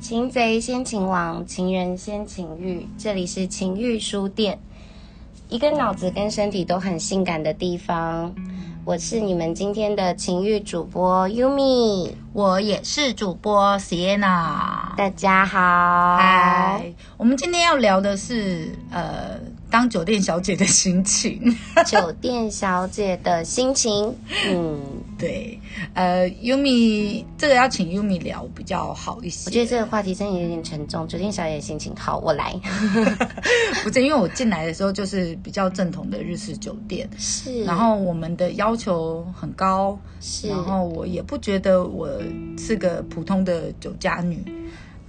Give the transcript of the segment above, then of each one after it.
擒贼先擒王，情人先情欲。这里是情欲书店，一个脑子跟身体都很性感的地方。我是你们今天的情欲主播 Yumi，我也是主播 Sienna。大家好。嗨，我们今天要聊的是呃，当酒店小姐的心情。酒店小姐的心情，嗯，对，呃，Yumi 这个要请 Yumi 聊比较好一些。我觉得这个话题真的有点沉重。酒店小姐心情，好，我来。不是因为我进来的时候就是比较正统的日式酒店，是，然后我们的要求很高，是，然后我也不觉得我是个普通的酒家女，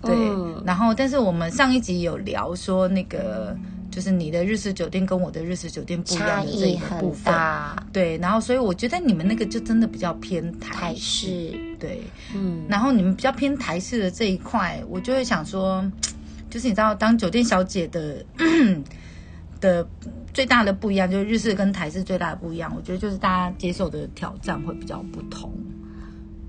对，嗯然后但是我们上一集有聊说那个就是你的日式酒店跟我的日式酒店不一样的这一个部分，大。对，然后所以我觉得你们那个就真的比较偏台台式，对，嗯，然后你们比较偏台式的这一块，我就会想说，就是你知道，当酒店小姐的 的最大的不一样，就是日式跟台式最大的不一样，我觉得就是大家接受的挑战会比较不同。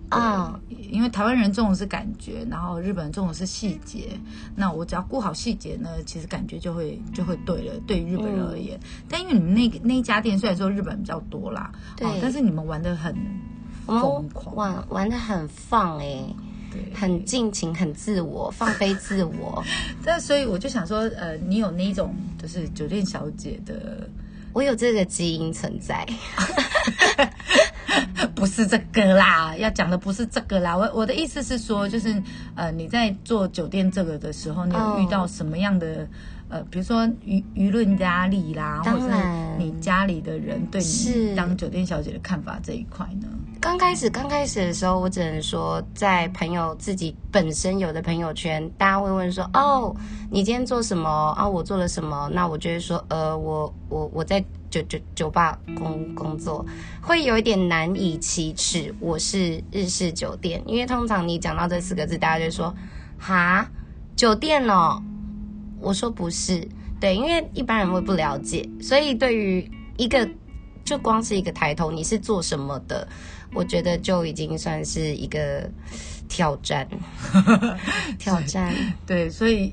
啊，因为台湾人重的是感觉，然后日本人重的是细节。那我只要顾好细节呢，其实感觉就会就会对了。对于日本人而言，但因为你们那个那一家店虽然说日本比较多啦，对哦但是你们玩的很疯狂玩玩的很放哎、对。很尽情，很自我，放飞自我。但所以我就想说，呃，你有那一种就是酒店小姐的，我有这个基因存在，不是这个啦，要讲的不是这个啦。我我的意思是说，就是呃，你在做酒店这个的时候，你有哦遇到什么样的、呃，比如说舆舆论压力啦，或者是你家里的人对你当酒店小姐的看法这一块呢？刚开始刚开始的时候，我只能说，在朋友自己本身有的朋友圈，大家会问说：“哦，你今天做什么？啊，我做了什么？”那我就会说：“呃，我我我在酒酒酒吧工工作，会有一点难以启齿。我是日式酒店，因为通常你讲到这四个字，大家就说：哈，酒店哦。我说不是，对，因为一般人会不了解，所以对于一个就光是一个抬头，你是做什么的，我觉得就已经算是一个挑战，挑战。对，所以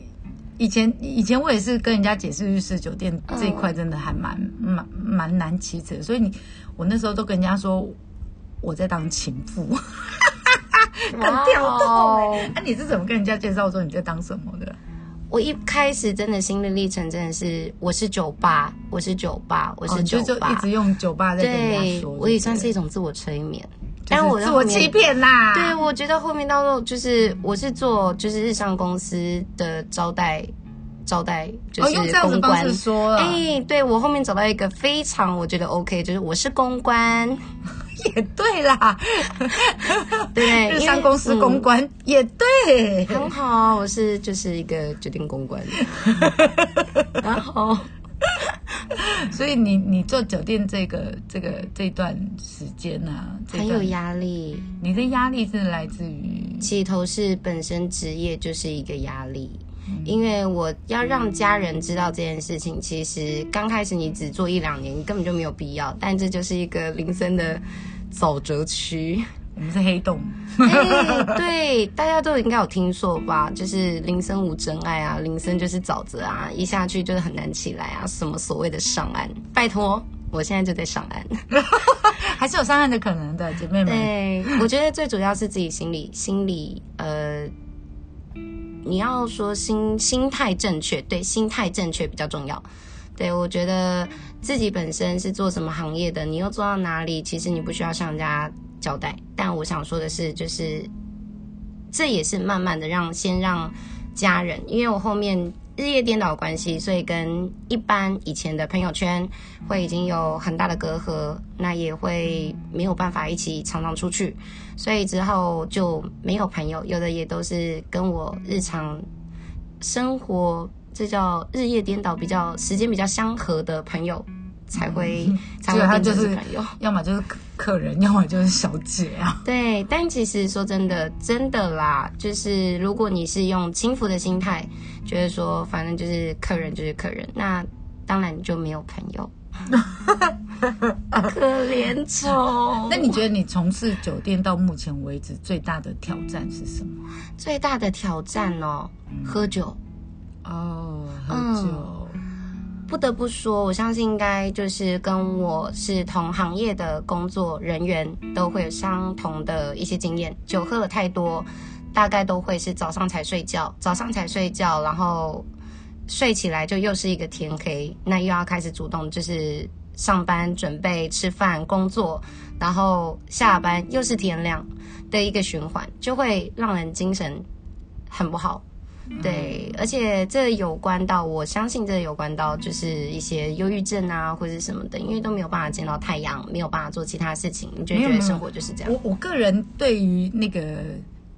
以前以前我也是跟人家解释日式酒店这一嗯块真的还蛮蛮蛮难启齿，所以你我那时候都跟人家说我在当情妇，很跳动哇哎、欸 那、你是怎么跟人家介绍说你在当什么的？我一开始真的心路历程真的是，我是酒吧，我是酒吧，我哦是酒吧，就就一直用酒吧在跟人对家说，，我也算是一种自我催眠。但我自我欺。骗啦。对，我觉得后面到时候就是我是做就是日商公司的招待招待，就哦，是公关。说了，哎、对我后面找到一个非常我觉得 OK，就是我是公关，也对啦，对，日商公司嗯。公关、也对，很好，我是就是一个酒店公关，然后。所以你你做酒店这个这个这段时间啊，很有压力。你的压力是来自于？起头是本身职业就是一个压力，嗯。因为我要让家人知道这件事情，其实刚开始你只做一两年，你根本就没有必要，但这就是一个林森的沼泽区。我们是黑洞，哎，对，大家都应该有听说吧？就是林森无真爱啊，林森就是沼泽啊，一下去就是很难起来啊。什么所谓的上岸？拜托，我现在就在上岸。还是有上岸的可能的，姐妹们。对，我觉得最主要是自己心里心里呃，你要说心心态正确，对，心态正确比较重要。对，我觉得自己本身是做什么行业的，你又做到哪里，其实你不需要向人家交代。但我想说的是，就是这也是慢慢的让先让家人，因为我后面日夜颠倒关系，所以跟一般以前的朋友圈会已经有很大的隔阂，那也会没有办法一起常常出去，所以之后就没有朋友，有的也都是跟我日常生活，这叫日夜颠倒，比较时间比较相合的朋友才会、才会变结果他就是成是朋友。要么就是客客人，要么就是小姐啊。对，但其实说真的，真的啦，就是如果你是用轻浮的心态，觉得说反正就是客人就是客人，那当然你就没有朋友。可怜虫。那你觉得你从事酒店到目前为止最大的挑战是什么？最大的挑战哦，喝酒。哦，喝酒。不得不说，我相信应该就是跟我是同行业的工作人员都会有相同的一些经验。酒喝了太多，大概都会是早上才睡觉，早上才睡觉，然后睡起来就又是一个天黑，那又要开始主动就是上班、准备吃饭、工作，然后下班又是天亮的一个循环，就会让人精神很不好。对，而且这有关到，我相信这有关到，就是一些忧郁症啊，或者什么的，因为都没有办法见到太阳，没有办法做其他事情，你就觉得生活就是这样。我我个人对于那个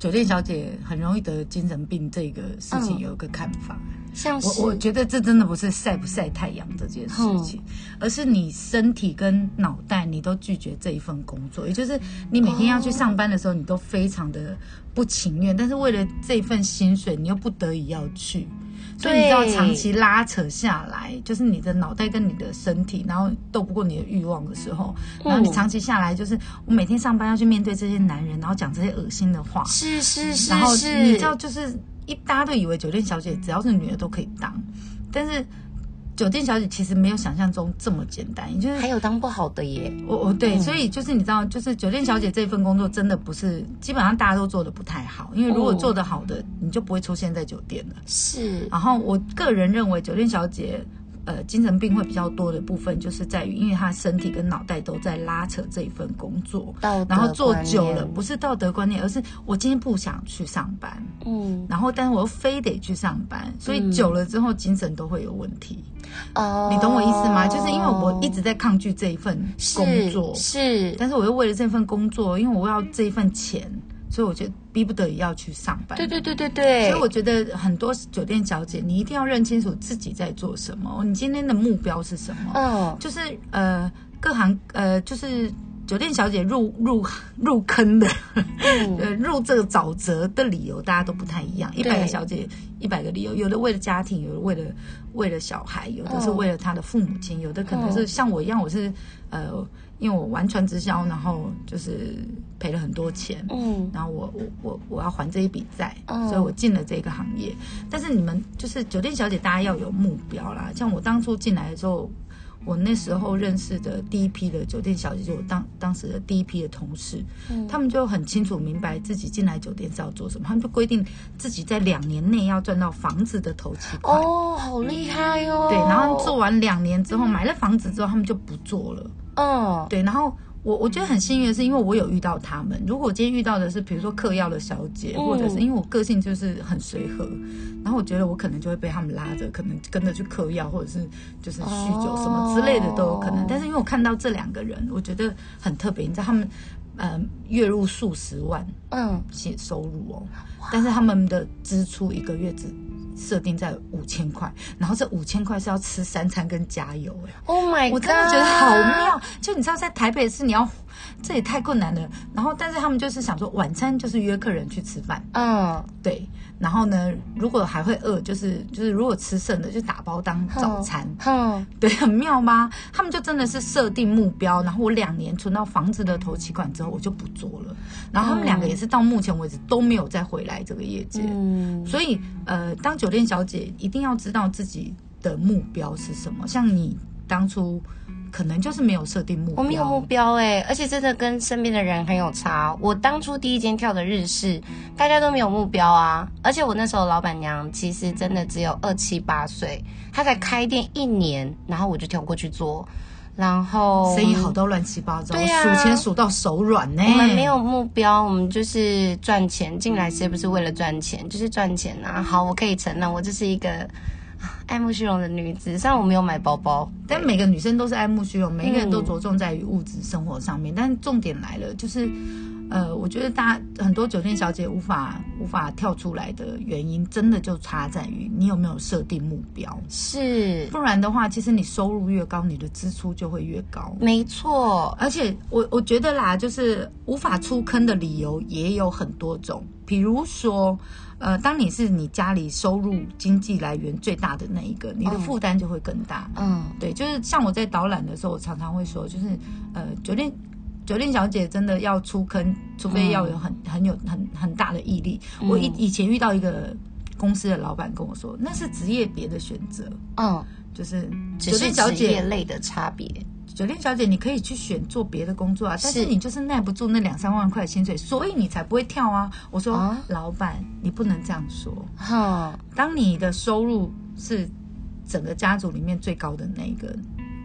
酒店小姐很容易得精神病这个事情有一个看法。像我我觉得这真的不是晒不晒太阳这件事情，而是你身体跟脑袋你都拒绝这一份工作，也就是你每天要去上班的时候，你都非常的不情愿，但是为了这份薪水，你又不得已要去，所以你知道长期拉扯下来，就是你的脑袋跟你的身体，然后斗不过你的欲望的时候，然后你长期下来，就是我每天上班要去面对这些男人，然后讲这些恶心的话，是是是，然后你知道就是。一大家都以为酒店小姐只要是女的都可以当，但是酒店小姐其实没有想象中这么简单，就是还有当不好的耶。我我对，所以就是你知道，就是酒店小姐这份工作真的不是基本上大家都做的不太好，因为如果做的好的，你就不会出现在酒店了。是。然后我个人认为，酒店小姐。呃，精神病会比较多的部分，就是在于，因为他身体跟脑袋都在拉扯这一份工作，然后做久了，不是道德观念，而是我今天不想去上班，嗯，然后但是我又非得去上班，所以久了之后精神都会有问题。哦，你懂我意思吗？就是因为我一直在抗拒这一份工作，是，但是我又为了这份工作，因为我要这一份钱。所以我觉得逼不得已要去上班。对对对对对。所以我觉得很多酒店小姐，你一定要认清楚自己在做什么，你今天的目标是什么。嗯。就是呃，各行呃，就是酒店小姐入入入坑的，呃，入这个沼泽的理由，大家都不太一样。一百个小姐，一百个理由，有的为了家庭，有的为了为了小孩，有的是为了他的父母亲，有的可能是像我一样，我是呃。因为我完全直销，然后就是赔了很多钱，嗯，然后我我我我要还这一笔债，所以我进了这个行业。但是你们就是酒店小姐，大家要有目标啦。像我当初进来的时候，我那时候认识的第一批的酒店小姐，就我当当时的第一批的同事，他们就很清楚明白自己进来酒店是要做什么，他们就规定自己在两年内要赚到房子的头期款。哦，好厉害哦！对，然后做完两年之后，买了房子之后，他们就不做了。哦，对，然后我我觉得很幸运的是，因为我有遇到他们。如果我今天遇到的是，比如说嗑药的小姐，或者是因为我个性就是很随和，然后我觉得我可能就会被他们拉着，可能跟着去嗑药，或者是就是酗酒什么之类的都有可能。但是因为我看到这两个人，我觉得很特别，你知道他们，呃，月入数十万，嗯，收收入哦，但是他们的支出一个月只。设定在五千块，然后这五千块是要吃三餐跟加油哎，Oh my god！我真的觉得好妙。就你知道，在台北是你要，这也太困难了。然后，但是他们就是想说，晚餐就是约客人去吃饭，嗯，对。然后呢，如果还会饿，就是就是如果吃剩的就打包当早餐，嗯，对，很妙吗？他们就真的是设定目标，然后我两年存到房子的头期款之后，我就不做了。然后他们两个也是到目前为止都没有再回来这个业界，嗯，所以呃，当酒店小姐一定要知道自己的目标是什么。像你当初。可能就是没有设定目标，我没有目标哎，而且真的跟身边的人很有差。我当初第一间跳的日式，大家都没有目标啊，而且我那时候老板娘其实真的只有二七八岁，她才开店一年，然后我就跳过去做，然后生意好到乱七八糟，数钱数到手软呢。我们没有目标，我们就是赚钱进来，谁不是为了赚钱，就是赚钱啊。好，我可以承认，我这是一个。爱慕虚荣的女子，虽然我没有买包包，但每个女生都是爱慕虚荣，每一个人都着重在于物质生活上面。但重点来了，就是，呃，我觉得大家很多酒店小姐无法无法跳出来的原因，真的就差在于你有没有设定目标。是不然的话，其实你收入越高，你的支出就会越高。没错，而且我我觉得啦，就是无法出坑的理由也有很多种，比如说，呃，当你是你家里收入经济来源最大的那一个，你的负担就会更大。嗯，对，就是像我在导览的时候，我常常会说，就是呃，酒店酒店小姐真的要出坑，除非要有很很有很很大的毅力。我以以前遇到一个公司的老板跟我说，那是职业别的选择，嗯，就是酒店小姐。类的差别。酒店小姐，你可以去选做别的工作啊，但是是你就是耐不住那两三万块薪水，所以你才不会跳啊。我说，啊老板，你不能这样说。哼，当你的收入是整个家族里面最高的那一个，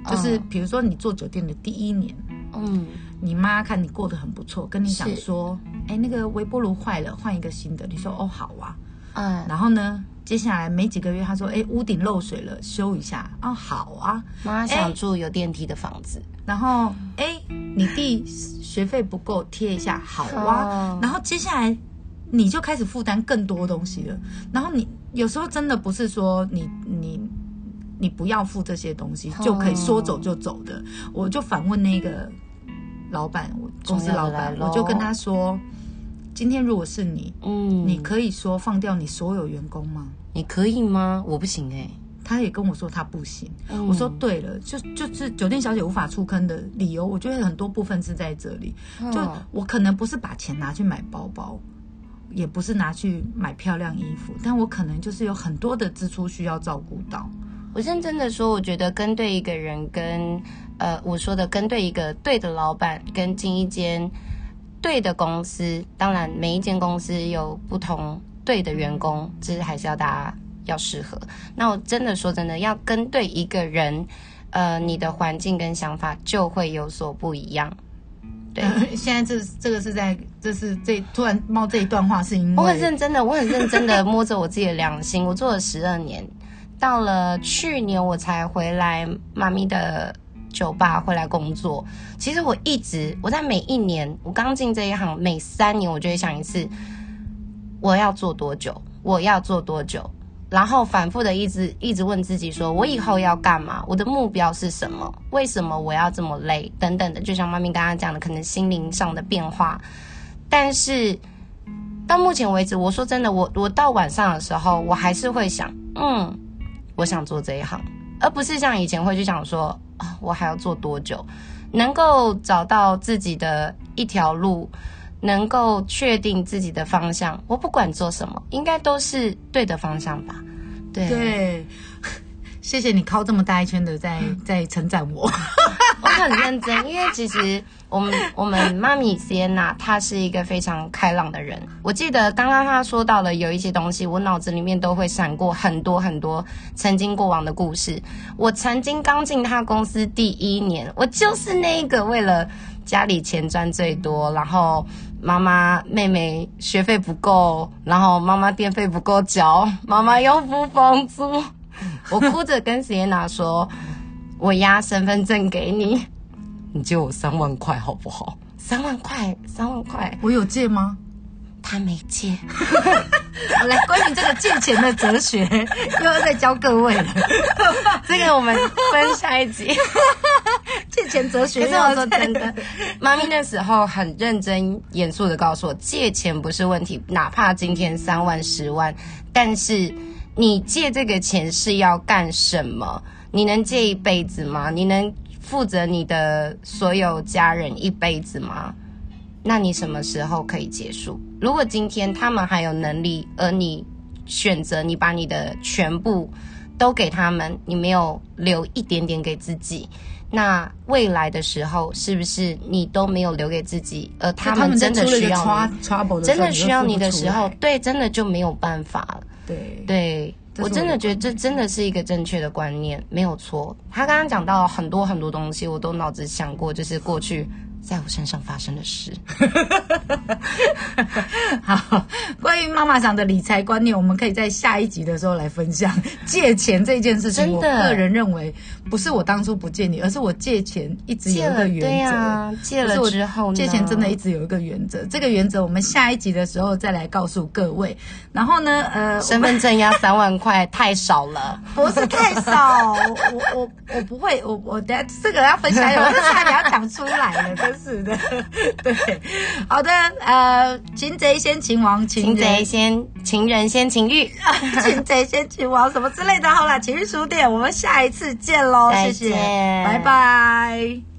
就是比如说你做酒店的第一年，嗯，你妈看你过得很不错，跟你讲说，哎，那个微波炉坏了，换一个新的。你说，哦，好啊。嗯，然后呢，接下来没几个月，他说，哎，屋顶漏水了，修一下。啊，好啊。妈想住有电梯的房子。然后，哎，你弟学费不够，贴一下，好啊。哦然后接下来你就开始负担更多东西了。然后你有时候真的不是说你你你不要付这些东西、哦就可以说走就走的。我就反问那个老板，我公司老板，我就跟他说，今天如果是你，嗯，你可以说放掉你所有员工吗？你可以吗？我不行哎、他也跟我说他不行。嗯我说对了，就就是酒店小姐无法出坑的理由，我觉得很多部分是在这里。就嗯我可能不是把钱拿去买包包，也不是拿去买漂亮衣服，但我可能就是有很多的支出需要照顾到。我认真的说，我觉得跟对一个人跟呃，我说的跟对一个对的老板，跟进一间对的公司，当然每一间公司有不同对的员工，这是还是要大家要适合。那我真的说真的，要跟对一个人，呃，你的环境跟想法就会有所不一样。对，呃现在这这个是在这是这突然冒这一段话，是因为我很为认真的，我很认真的摸着我自己的良心，我做了十二年，到了去年我才回来妈咪的酒吧回来工作。其实我一直我在每一年，我刚进这一行，每三年我就会想一次，我要做多久，我要做多久，然后反复的一直一直问自己说，我以后要干嘛？我的目标是什么？为什么我要这么累？等等的，就像妈咪刚刚讲的，可能心灵上的变化，但是。到目前为止，我说真的，我我到晚上的时候，我还是会想，嗯，我想做这一行，而不是像以前会去想说，啊，我还要做多久，能够找到自己的一条路，能够确定自己的方向，我不管做什么，应该都是对的方向吧？对，对。谢谢你靠这么大一圈的在在称赞我。很认真，因为其实我们我们妈咪 Sienna 她是一个非常开朗的人。我记得刚刚她说到了有一些东西，我脑子里面都会闪过很多很多曾经过往的故事。我曾经刚进她公司第一年，我就是那个为了家里钱赚最多，然后妈妈妹妹学费不够，然后妈妈电费不够交，妈妈要付房租，我哭着跟 Sienna 说。我压身份证给你，你借我三万块好不好？三万块，三万块，我有借吗？他没借。好来，关于这个借钱的哲学，又要再教各位了。这个我们分下一集。借钱哲学可是我说真的，妈咪那时候很认真严肃的告诉我，借钱不是问题，哪怕今天三万、十万，但是你借这个钱是要干什么？你能借一辈子吗？你能负责你的所有家人一辈子吗？那你什么时候可以结束？如果今天他们还有能力，而你选择你把你的全部都给他们，你没有留一点点给自己，那未来的时候是不是你都没有留给自己，而他他们真的需要真的需要你的你时候对，真的就没有办法了。对对我我真的觉得这真的是一个正确的观念，没有错。他刚刚讲到很多很多东西，我都脑子想过，就是过去在我身上发生的事。好，关于妈妈讲的理财观念，我们可以在下一集的时候来分享。借钱这件事情，我个人认为不是我当初不借你，而是我借钱一直有一个原则。对啊借了之后呢借钱真的一直有一个原则。这个原则我们下一集的时候再来告诉各位。然后呢，呃，身份证要三万块，太少了。不是太少，我我我我不会，我我等下这个要分享，我这差点要讲出来了，真是的。对，好的，呃，擒贼先擒王，擒贼先情人先情欲，擒贼先擒王什么之类的。好了，情绪书店，我们下一次见喽，谢谢，见拜拜。